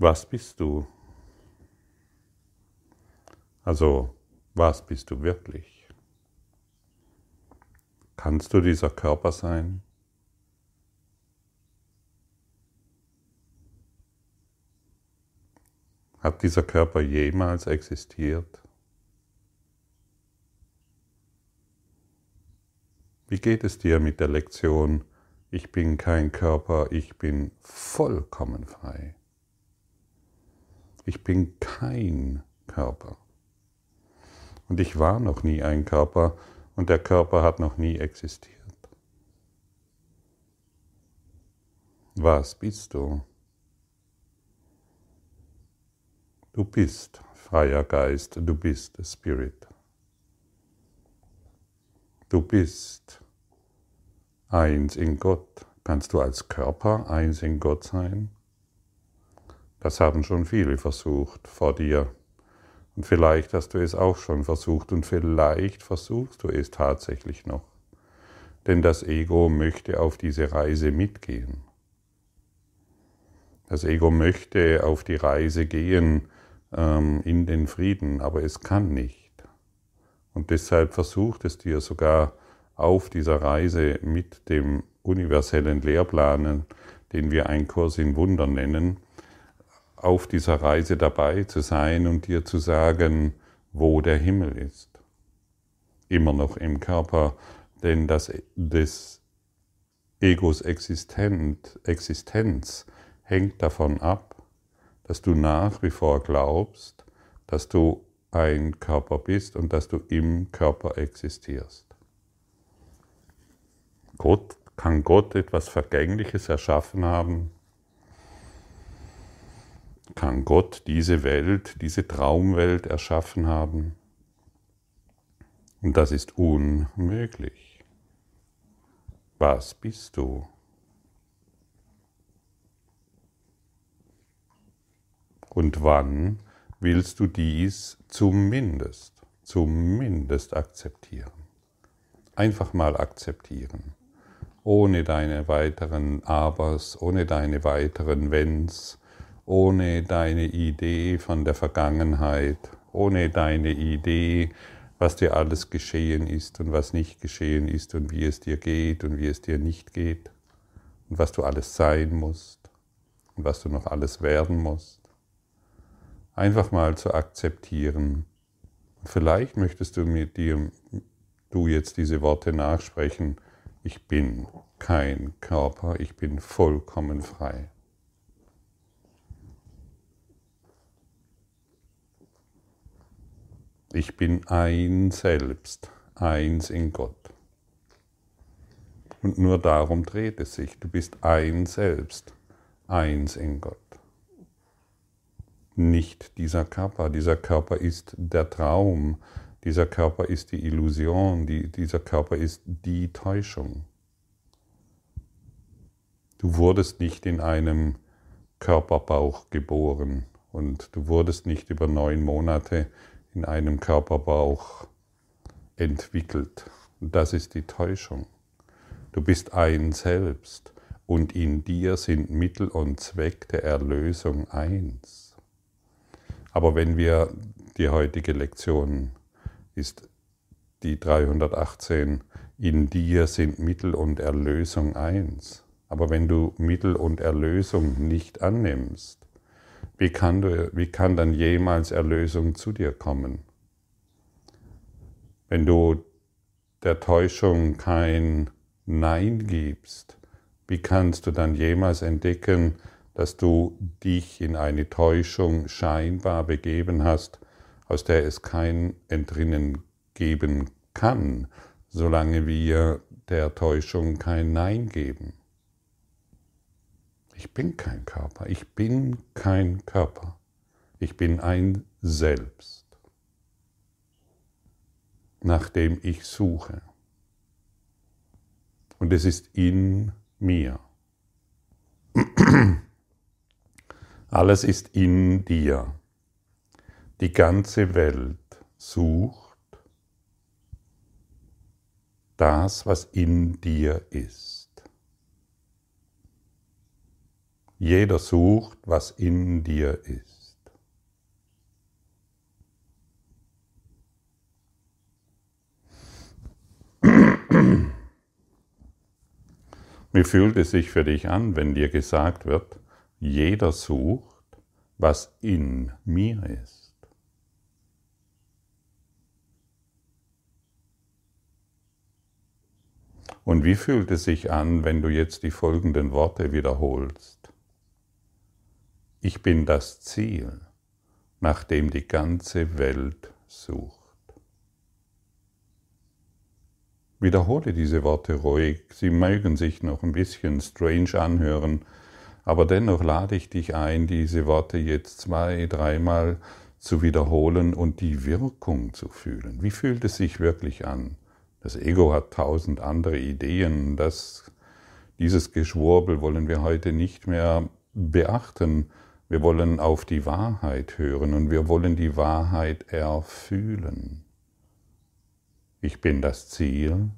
Was bist du? Also, was bist du wirklich? Kannst du dieser Körper sein? Hat dieser Körper jemals existiert? Wie geht es dir mit der Lektion, ich bin kein Körper, ich bin vollkommen frei? Ich bin kein Körper. Und ich war noch nie ein Körper und der Körper hat noch nie existiert. Was bist du? Du bist freier Geist, du bist Spirit. Du bist eins in Gott. Kannst du als Körper eins in Gott sein? Das haben schon viele versucht vor dir. Und vielleicht hast du es auch schon versucht und vielleicht versuchst du es tatsächlich noch. Denn das Ego möchte auf diese Reise mitgehen. Das Ego möchte auf die Reise gehen, ähm, in den Frieden, aber es kann nicht. Und deshalb versucht es dir sogar auf dieser Reise mit dem universellen Lehrplan, den wir ein Kurs in Wunder nennen, auf dieser Reise dabei zu sein und dir zu sagen, wo der Himmel ist. Immer noch im Körper, denn das, des Egos Existenz hängt davon ab, dass du nach wie vor glaubst, dass du ein Körper bist und dass du im Körper existierst. Gott, kann Gott etwas Vergängliches erschaffen haben? Kann Gott diese Welt, diese Traumwelt erschaffen haben? Und das ist unmöglich. Was bist du? Und wann willst du dies zumindest, zumindest akzeptieren? Einfach mal akzeptieren. Ohne deine weiteren Abers, ohne deine weiteren Wenns, ohne deine Idee von der Vergangenheit, ohne deine Idee, was dir alles geschehen ist und was nicht geschehen ist und wie es dir geht und wie es dir nicht geht und was du alles sein musst und was du noch alles werden musst einfach mal zu akzeptieren. Vielleicht möchtest du mit dir, du jetzt diese Worte nachsprechen, ich bin kein Körper, ich bin vollkommen frei. Ich bin ein Selbst, eins in Gott. Und nur darum dreht es sich. Du bist ein Selbst, eins in Gott nicht dieser Körper. Dieser Körper ist der Traum, dieser Körper ist die Illusion, die, dieser Körper ist die Täuschung. Du wurdest nicht in einem Körperbauch geboren und du wurdest nicht über neun Monate in einem Körperbauch entwickelt. Das ist die Täuschung. Du bist ein Selbst und in dir sind Mittel und Zweck der Erlösung eins. Aber wenn wir die heutige Lektion ist die 318, in dir sind Mittel und Erlösung eins. Aber wenn du Mittel und Erlösung nicht annimmst, wie kann, du, wie kann dann jemals Erlösung zu dir kommen? Wenn du der Täuschung kein Nein gibst, wie kannst du dann jemals entdecken, dass du dich in eine Täuschung scheinbar begeben hast, aus der es kein Entrinnen geben kann, solange wir der Täuschung kein Nein geben. Ich bin kein Körper, ich bin kein Körper, ich bin ein Selbst, nach dem ich suche. Und es ist in mir. Alles ist in dir. Die ganze Welt sucht das, was in dir ist. Jeder sucht, was in dir ist. Wie fühlt es sich für dich an, wenn dir gesagt wird, jeder sucht, was in mir ist? Und wie fühlt es sich an, wenn du jetzt die folgenden Worte wiederholst? Ich bin das Ziel, nach dem die ganze Welt sucht. Wiederhole diese Worte ruhig, sie mögen sich noch ein bisschen strange anhören, aber dennoch lade ich dich ein, diese Worte jetzt zwei, dreimal zu wiederholen und die Wirkung zu fühlen. Wie fühlt es sich wirklich an? Das Ego hat tausend andere Ideen. Das, dieses Geschwurbel wollen wir heute nicht mehr beachten. Wir wollen auf die Wahrheit hören und wir wollen die Wahrheit erfühlen. Ich bin das Ziel,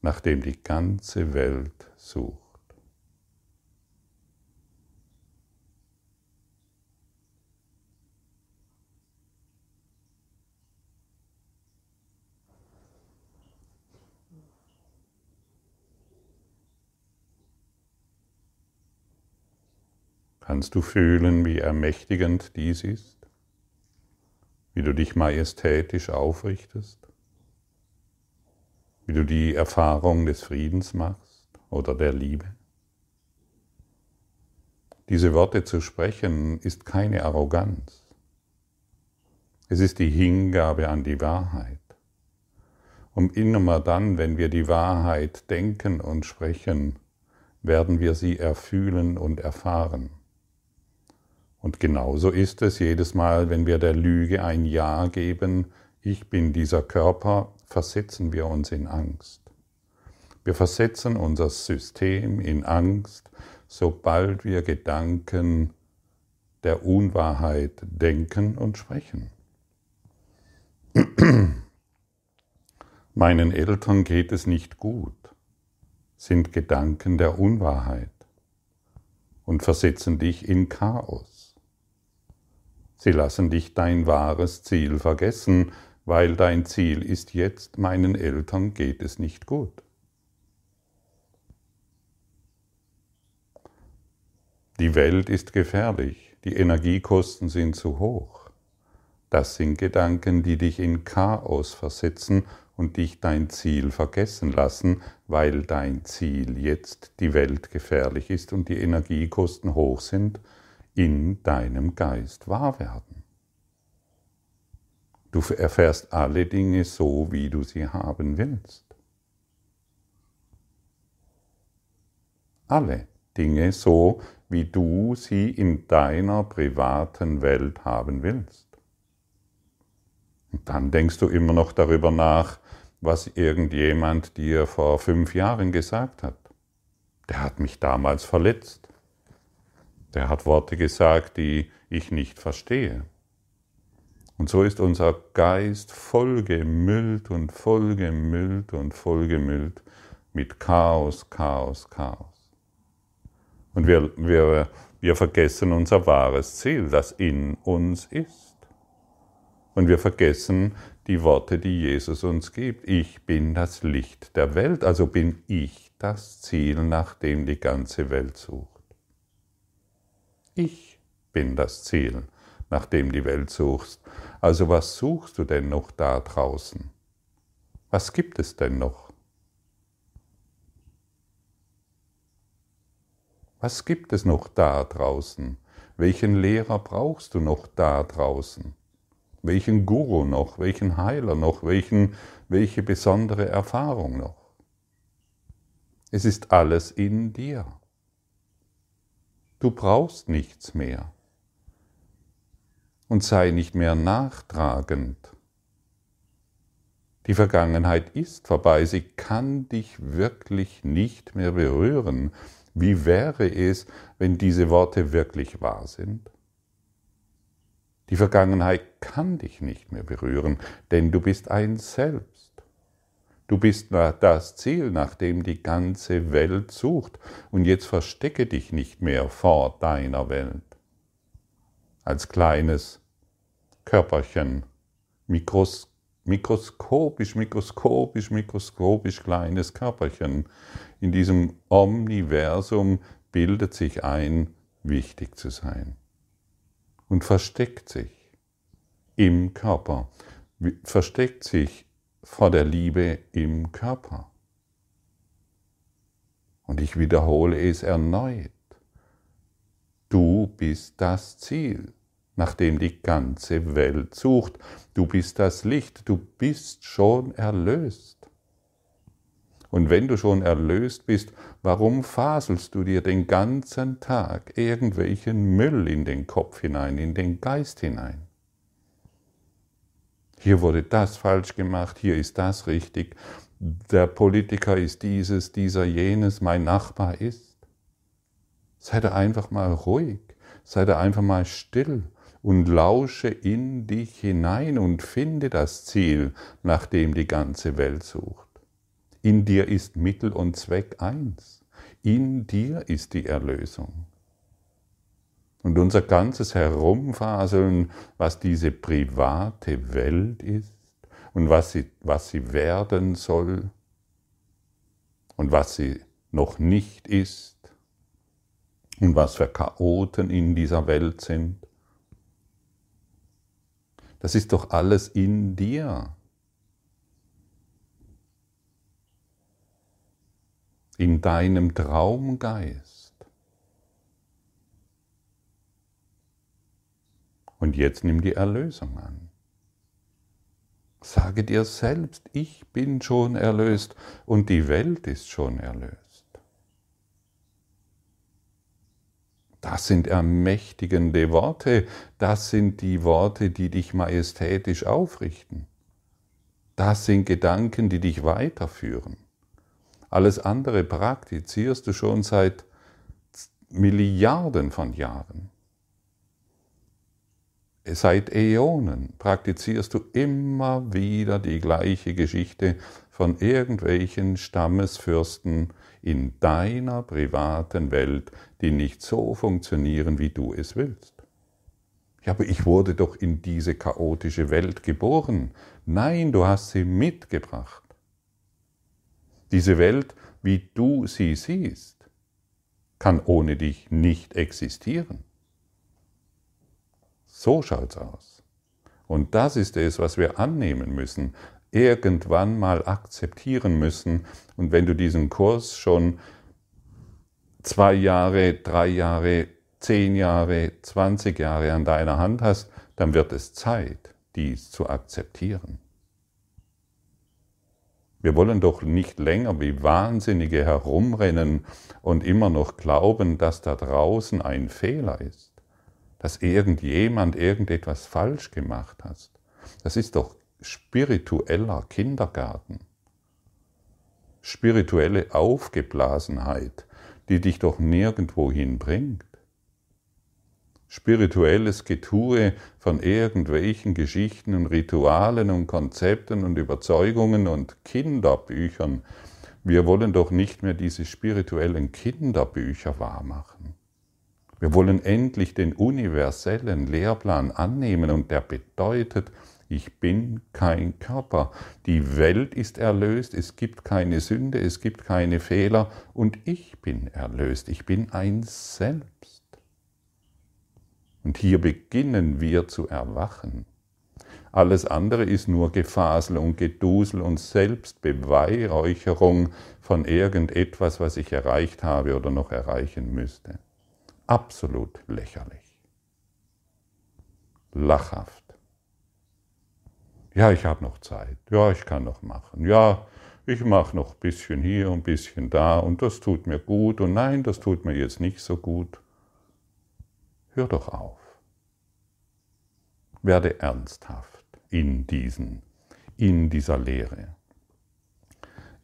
nach dem die ganze Welt sucht. Kannst du fühlen, wie ermächtigend dies ist? Wie du dich majestätisch aufrichtest? Wie du die Erfahrung des Friedens machst oder der Liebe? Diese Worte zu sprechen ist keine Arroganz. Es ist die Hingabe an die Wahrheit. Und immer dann, wenn wir die Wahrheit denken und sprechen, werden wir sie erfühlen und erfahren. Und genauso ist es jedes Mal, wenn wir der Lüge ein Ja geben, ich bin dieser Körper, versetzen wir uns in Angst. Wir versetzen unser System in Angst, sobald wir Gedanken der Unwahrheit denken und sprechen. Meinen Eltern geht es nicht gut, sind Gedanken der Unwahrheit und versetzen dich in Chaos. Sie lassen dich dein wahres Ziel vergessen, weil dein Ziel ist jetzt, meinen Eltern geht es nicht gut. Die Welt ist gefährlich, die Energiekosten sind zu hoch. Das sind Gedanken, die dich in Chaos versetzen und dich dein Ziel vergessen lassen, weil dein Ziel jetzt die Welt gefährlich ist und die Energiekosten hoch sind in deinem Geist wahr werden. Du erfährst alle Dinge so, wie du sie haben willst. Alle Dinge so, wie du sie in deiner privaten Welt haben willst. Und dann denkst du immer noch darüber nach, was irgendjemand dir vor fünf Jahren gesagt hat. Der hat mich damals verletzt. Der hat Worte gesagt, die ich nicht verstehe. Und so ist unser Geist vollgemüllt und vollgemüllt und vollgemüllt mit Chaos, Chaos, Chaos. Und wir, wir, wir vergessen unser wahres Ziel, das in uns ist. Und wir vergessen die Worte, die Jesus uns gibt. Ich bin das Licht der Welt, also bin ich das Ziel, nach dem die ganze Welt sucht. Ich bin das Ziel, nach dem die Welt suchst. Also was suchst du denn noch da draußen? Was gibt es denn noch? Was gibt es noch da draußen? Welchen Lehrer brauchst du noch da draußen? Welchen Guru noch? Welchen Heiler noch? Welchen, welche besondere Erfahrung noch? Es ist alles in dir. Du brauchst nichts mehr. Und sei nicht mehr nachtragend. Die Vergangenheit ist vorbei, sie kann dich wirklich nicht mehr berühren. Wie wäre es, wenn diese Worte wirklich wahr sind? Die Vergangenheit kann dich nicht mehr berühren, denn du bist ein Selbst. Du bist das Ziel, nach dem die ganze Welt sucht. Und jetzt verstecke dich nicht mehr vor deiner Welt. Als kleines Körperchen, Mikros, mikroskopisch, mikroskopisch, mikroskopisch kleines Körperchen. In diesem Omniversum bildet sich ein, wichtig zu sein. Und versteckt sich im Körper, versteckt sich vor der Liebe im Körper. Und ich wiederhole es erneut. Du bist das Ziel, nach dem die ganze Welt sucht. Du bist das Licht, du bist schon erlöst. Und wenn du schon erlöst bist, warum faselst du dir den ganzen Tag irgendwelchen Müll in den Kopf hinein, in den Geist hinein? Hier wurde das falsch gemacht, hier ist das richtig, der Politiker ist dieses, dieser jenes, mein Nachbar ist. Sei da einfach mal ruhig, sei da einfach mal still und lausche in dich hinein und finde das Ziel, nach dem die ganze Welt sucht. In dir ist Mittel und Zweck eins. In dir ist die Erlösung. Und unser ganzes Herumfaseln, was diese private Welt ist und was sie, was sie werden soll und was sie noch nicht ist und was für Chaoten in dieser Welt sind, das ist doch alles in dir. In deinem Traumgeist. Und jetzt nimm die Erlösung an. Sage dir selbst, ich bin schon erlöst und die Welt ist schon erlöst. Das sind ermächtigende Worte, das sind die Worte, die dich majestätisch aufrichten. Das sind Gedanken, die dich weiterführen. Alles andere praktizierst du schon seit Milliarden von Jahren seit Äonen praktizierst du immer wieder die gleiche Geschichte von irgendwelchen Stammesfürsten in deiner privaten Welt, die nicht so funktionieren, wie du es willst. Ja, aber ich wurde doch in diese chaotische Welt geboren. Nein, du hast sie mitgebracht. Diese Welt, wie du sie siehst, kann ohne dich nicht existieren. So schaut's aus. Und das ist es, was wir annehmen müssen, irgendwann mal akzeptieren müssen. Und wenn du diesen Kurs schon zwei Jahre, drei Jahre, zehn Jahre, zwanzig Jahre an deiner Hand hast, dann wird es Zeit, dies zu akzeptieren. Wir wollen doch nicht länger wie Wahnsinnige herumrennen und immer noch glauben, dass da draußen ein Fehler ist dass irgendjemand irgendetwas falsch gemacht hat. Das ist doch spiritueller Kindergarten. Spirituelle Aufgeblasenheit, die dich doch nirgendwo hinbringt. Spirituelles Getue von irgendwelchen Geschichten und Ritualen und Konzepten und Überzeugungen und Kinderbüchern. Wir wollen doch nicht mehr diese spirituellen Kinderbücher wahrmachen. Wir wollen endlich den universellen Lehrplan annehmen und der bedeutet, ich bin kein Körper. Die Welt ist erlöst, es gibt keine Sünde, es gibt keine Fehler und ich bin erlöst, ich bin ein Selbst. Und hier beginnen wir zu erwachen. Alles andere ist nur Gefasel und Gedusel und Selbstbeweihräucherung von irgendetwas, was ich erreicht habe oder noch erreichen müsste. Absolut lächerlich. Lachhaft. Ja, ich habe noch Zeit. Ja, ich kann noch machen. Ja, ich mache noch ein bisschen hier und ein bisschen da und das tut mir gut und nein, das tut mir jetzt nicht so gut. Hör doch auf. Werde ernsthaft in diesen, in dieser Lehre.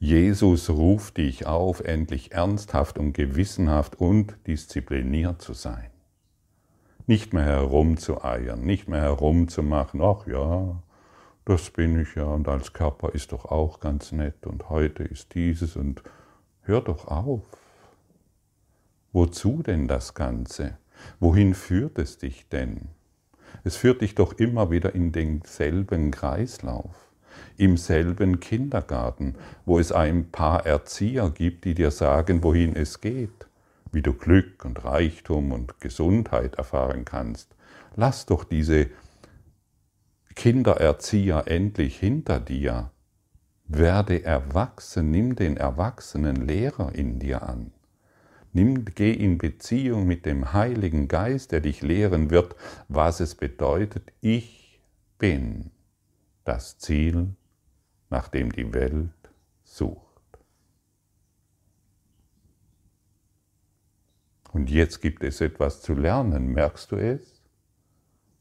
Jesus ruft dich auf, endlich ernsthaft und gewissenhaft und diszipliniert zu sein. Nicht mehr herumzueiern, nicht mehr herumzumachen, ach ja, das bin ich ja und als Körper ist doch auch ganz nett und heute ist dieses und hör doch auf. Wozu denn das Ganze? Wohin führt es dich denn? Es führt dich doch immer wieder in denselben Kreislauf, im selben Kindergarten, wo es ein paar Erzieher gibt, die dir sagen, wohin es geht, wie du Glück und Reichtum und Gesundheit erfahren kannst. Lass doch diese Kindererzieher endlich hinter dir. Werde erwachsen, nimm den erwachsenen Lehrer in dir an. Nimm, geh in Beziehung mit dem Heiligen Geist, der dich lehren wird, was es bedeutet, ich bin das Ziel, nach dem die Welt sucht. Und jetzt gibt es etwas zu lernen, merkst du es?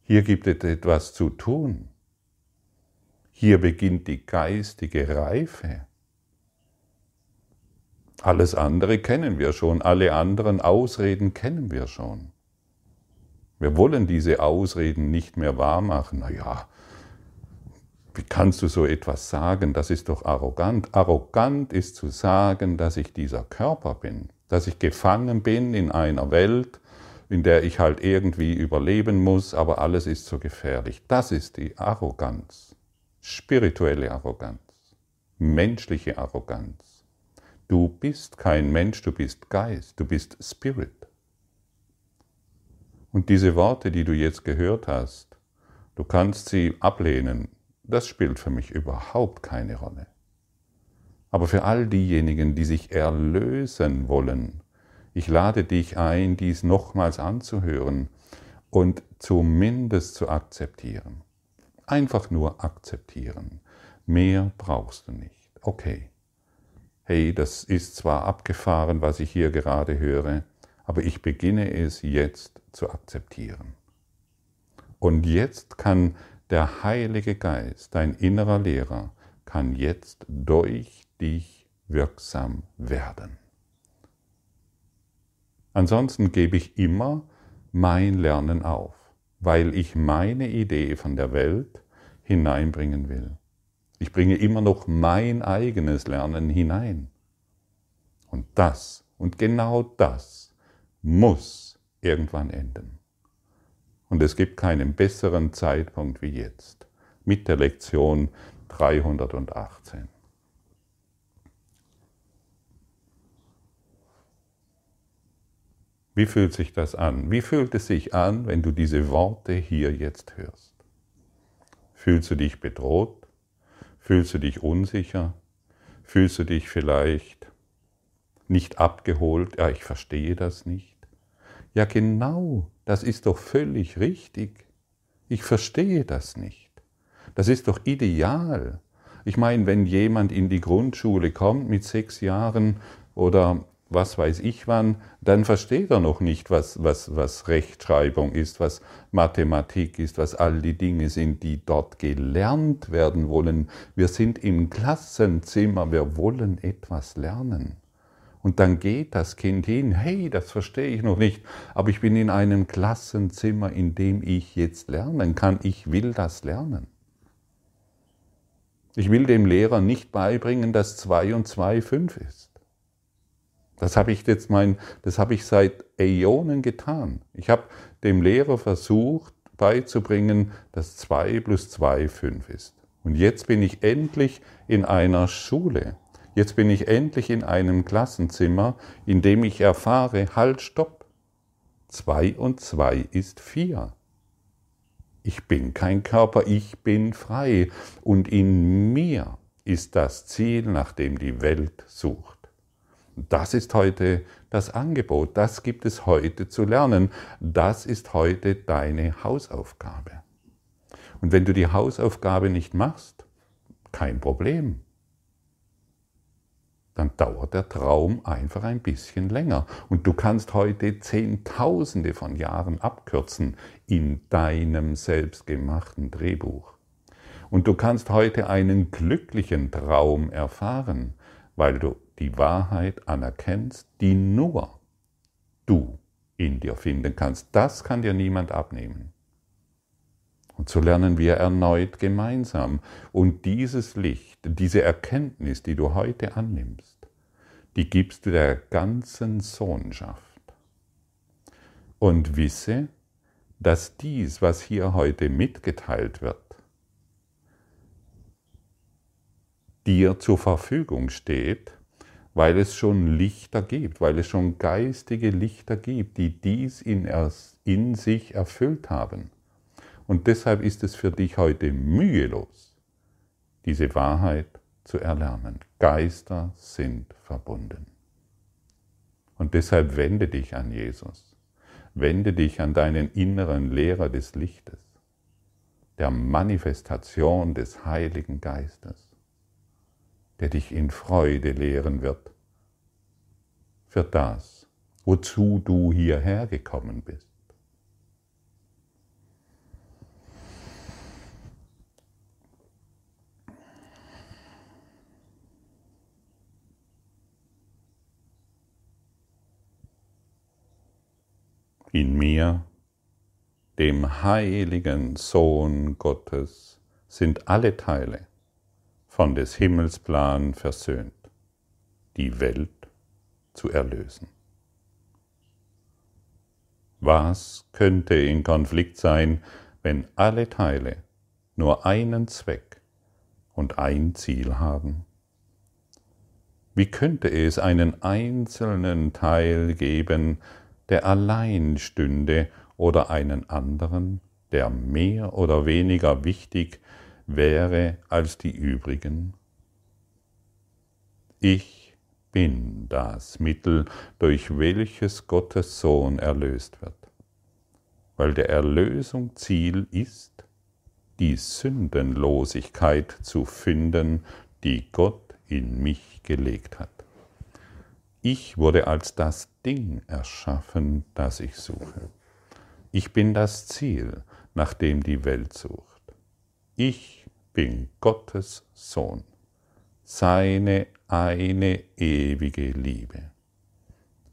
Hier gibt es etwas zu tun. Hier beginnt die geistige Reife. Alles andere kennen wir schon, alle anderen Ausreden kennen wir schon. Wir wollen diese Ausreden nicht mehr wahrmachen. Naja, wie kannst du so etwas sagen? Das ist doch arrogant. Arrogant ist zu sagen, dass ich dieser Körper bin, dass ich gefangen bin in einer Welt, in der ich halt irgendwie überleben muss, aber alles ist so gefährlich. Das ist die Arroganz, spirituelle Arroganz, menschliche Arroganz. Du bist kein Mensch, du bist Geist, du bist Spirit. Und diese Worte, die du jetzt gehört hast, du kannst sie ablehnen, das spielt für mich überhaupt keine Rolle. Aber für all diejenigen, die sich erlösen wollen, ich lade dich ein, dies nochmals anzuhören und zumindest zu akzeptieren. Einfach nur akzeptieren. Mehr brauchst du nicht. Okay hey, das ist zwar abgefahren, was ich hier gerade höre, aber ich beginne es jetzt zu akzeptieren. Und jetzt kann der Heilige Geist, dein innerer Lehrer, kann jetzt durch dich wirksam werden. Ansonsten gebe ich immer mein Lernen auf, weil ich meine Idee von der Welt hineinbringen will. Ich bringe immer noch mein eigenes Lernen hinein. Und das, und genau das, muss irgendwann enden. Und es gibt keinen besseren Zeitpunkt wie jetzt, mit der Lektion 318. Wie fühlt sich das an? Wie fühlt es sich an, wenn du diese Worte hier jetzt hörst? Fühlst du dich bedroht? Fühlst du dich unsicher? Fühlst du dich vielleicht nicht abgeholt? Ja, ich verstehe das nicht. Ja, genau, das ist doch völlig richtig. Ich verstehe das nicht. Das ist doch ideal. Ich meine, wenn jemand in die Grundschule kommt mit sechs Jahren oder was weiß ich wann, dann versteht er noch nicht, was, was, was Rechtschreibung ist, was Mathematik ist, was all die Dinge sind, die dort gelernt werden wollen. Wir sind im Klassenzimmer, wir wollen etwas lernen. Und dann geht das Kind hin, hey, das verstehe ich noch nicht, aber ich bin in einem Klassenzimmer, in dem ich jetzt lernen kann. Ich will das lernen. Ich will dem Lehrer nicht beibringen, dass 2 und 2 5 ist. Das habe ich jetzt mein, das habe ich seit Äonen getan. Ich habe dem Lehrer versucht beizubringen, dass 2 plus 2 5 ist. Und jetzt bin ich endlich in einer Schule. Jetzt bin ich endlich in einem Klassenzimmer, in dem ich erfahre, halt, stopp. 2 und 2 ist 4. Ich bin kein Körper, ich bin frei. Und in mir ist das Ziel, nach dem die Welt sucht. Das ist heute das Angebot, das gibt es heute zu lernen, das ist heute deine Hausaufgabe. Und wenn du die Hausaufgabe nicht machst, kein Problem. Dann dauert der Traum einfach ein bisschen länger. Und du kannst heute Zehntausende von Jahren abkürzen in deinem selbstgemachten Drehbuch. Und du kannst heute einen glücklichen Traum erfahren, weil du die Wahrheit anerkennst, die nur du in dir finden kannst. Das kann dir niemand abnehmen. Und so lernen wir erneut gemeinsam. Und dieses Licht, diese Erkenntnis, die du heute annimmst, die gibst du der ganzen Sohnschaft. Und wisse, dass dies, was hier heute mitgeteilt wird, dir zur Verfügung steht, weil es schon Lichter gibt, weil es schon geistige Lichter gibt, die dies in, in sich erfüllt haben. Und deshalb ist es für dich heute mühelos, diese Wahrheit zu erlernen. Geister sind verbunden. Und deshalb wende dich an Jesus. Wende dich an deinen inneren Lehrer des Lichtes, der Manifestation des Heiligen Geistes der dich in Freude lehren wird, für das, wozu du hierher gekommen bist. In mir, dem heiligen Sohn Gottes, sind alle Teile von des Himmels Plan versöhnt, die Welt zu erlösen. Was könnte in Konflikt sein, wenn alle Teile nur einen Zweck und ein Ziel haben? Wie könnte es einen einzelnen Teil geben, der allein stünde oder einen anderen, der mehr oder weniger wichtig wäre als die übrigen? Ich bin das Mittel, durch welches Gottes Sohn erlöst wird, weil der Erlösung Ziel ist, die Sündenlosigkeit zu finden, die Gott in mich gelegt hat. Ich wurde als das Ding erschaffen, das ich suche. Ich bin das Ziel, nach dem die Welt sucht. Ich bin Gottes Sohn, seine eine ewige Liebe.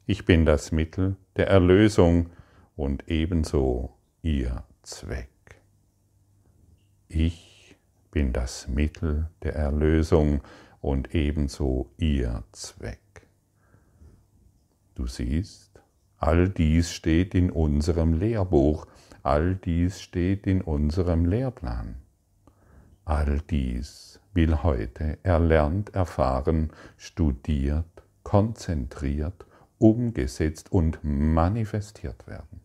Ich bin das Mittel der Erlösung und ebenso ihr Zweck. Ich bin das Mittel der Erlösung und ebenso ihr Zweck. Du siehst, all dies steht in unserem Lehrbuch, all dies steht in unserem Lehrplan. All dies will heute erlernt, erfahren, studiert, konzentriert, umgesetzt und manifestiert werden.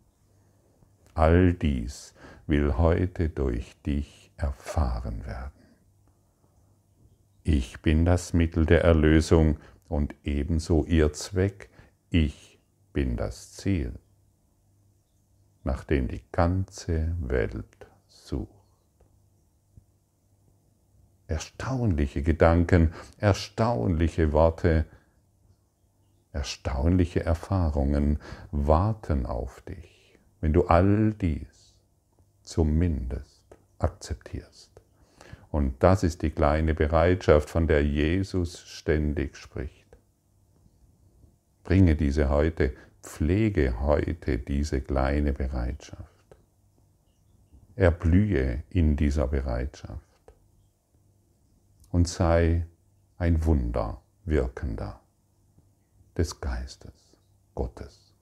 All dies will heute durch dich erfahren werden. Ich bin das Mittel der Erlösung und ebenso ihr Zweck. Ich bin das Ziel, nach dem die ganze Welt sucht erstaunliche Gedanken, erstaunliche Worte, erstaunliche Erfahrungen warten auf dich, wenn du all dies zumindest akzeptierst. Und das ist die kleine Bereitschaft, von der Jesus ständig spricht. Bringe diese heute, pflege heute diese kleine Bereitschaft. Erblühe in dieser Bereitschaft und sei ein Wunder wirkender des Geistes Gottes.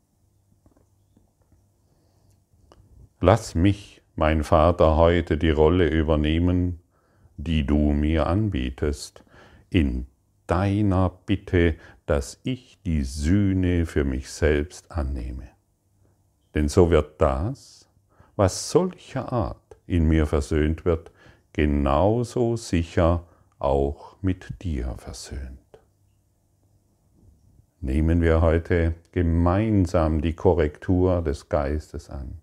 Lass mich, mein Vater, heute die Rolle übernehmen, die du mir anbietest, in deiner Bitte, dass ich die Sühne für mich selbst annehme. Denn so wird das, was solcher Art in mir versöhnt wird, genauso sicher auch mit dir versöhnt. Nehmen wir heute gemeinsam die Korrektur des Geistes an.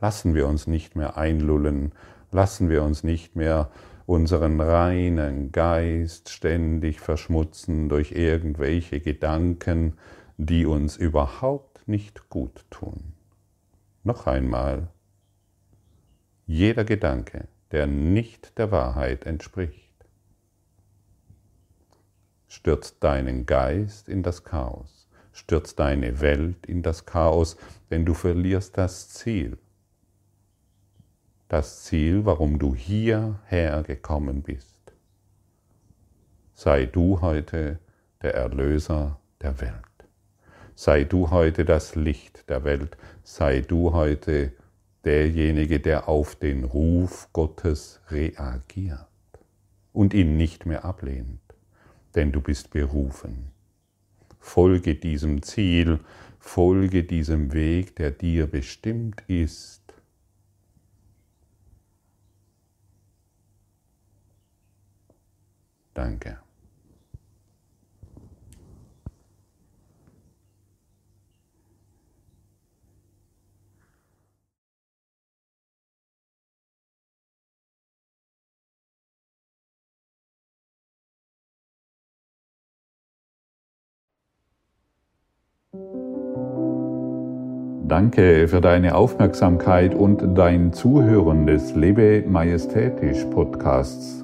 Lassen wir uns nicht mehr einlullen, lassen wir uns nicht mehr unseren reinen Geist ständig verschmutzen durch irgendwelche Gedanken, die uns überhaupt nicht gut tun. Noch einmal, jeder Gedanke, der nicht der Wahrheit entspricht, stürzt deinen Geist in das Chaos, stürzt deine Welt in das Chaos, denn du verlierst das Ziel. Das Ziel, warum du hierher gekommen bist. Sei du heute der Erlöser der Welt. Sei du heute das Licht der Welt. Sei du heute derjenige, der auf den Ruf Gottes reagiert und ihn nicht mehr ablehnt, denn du bist berufen. Folge diesem Ziel, folge diesem Weg, der dir bestimmt ist. Danke. Danke für deine Aufmerksamkeit und dein Zuhören des Lebe Majestätisch Podcasts.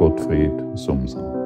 Gottfried Sumser.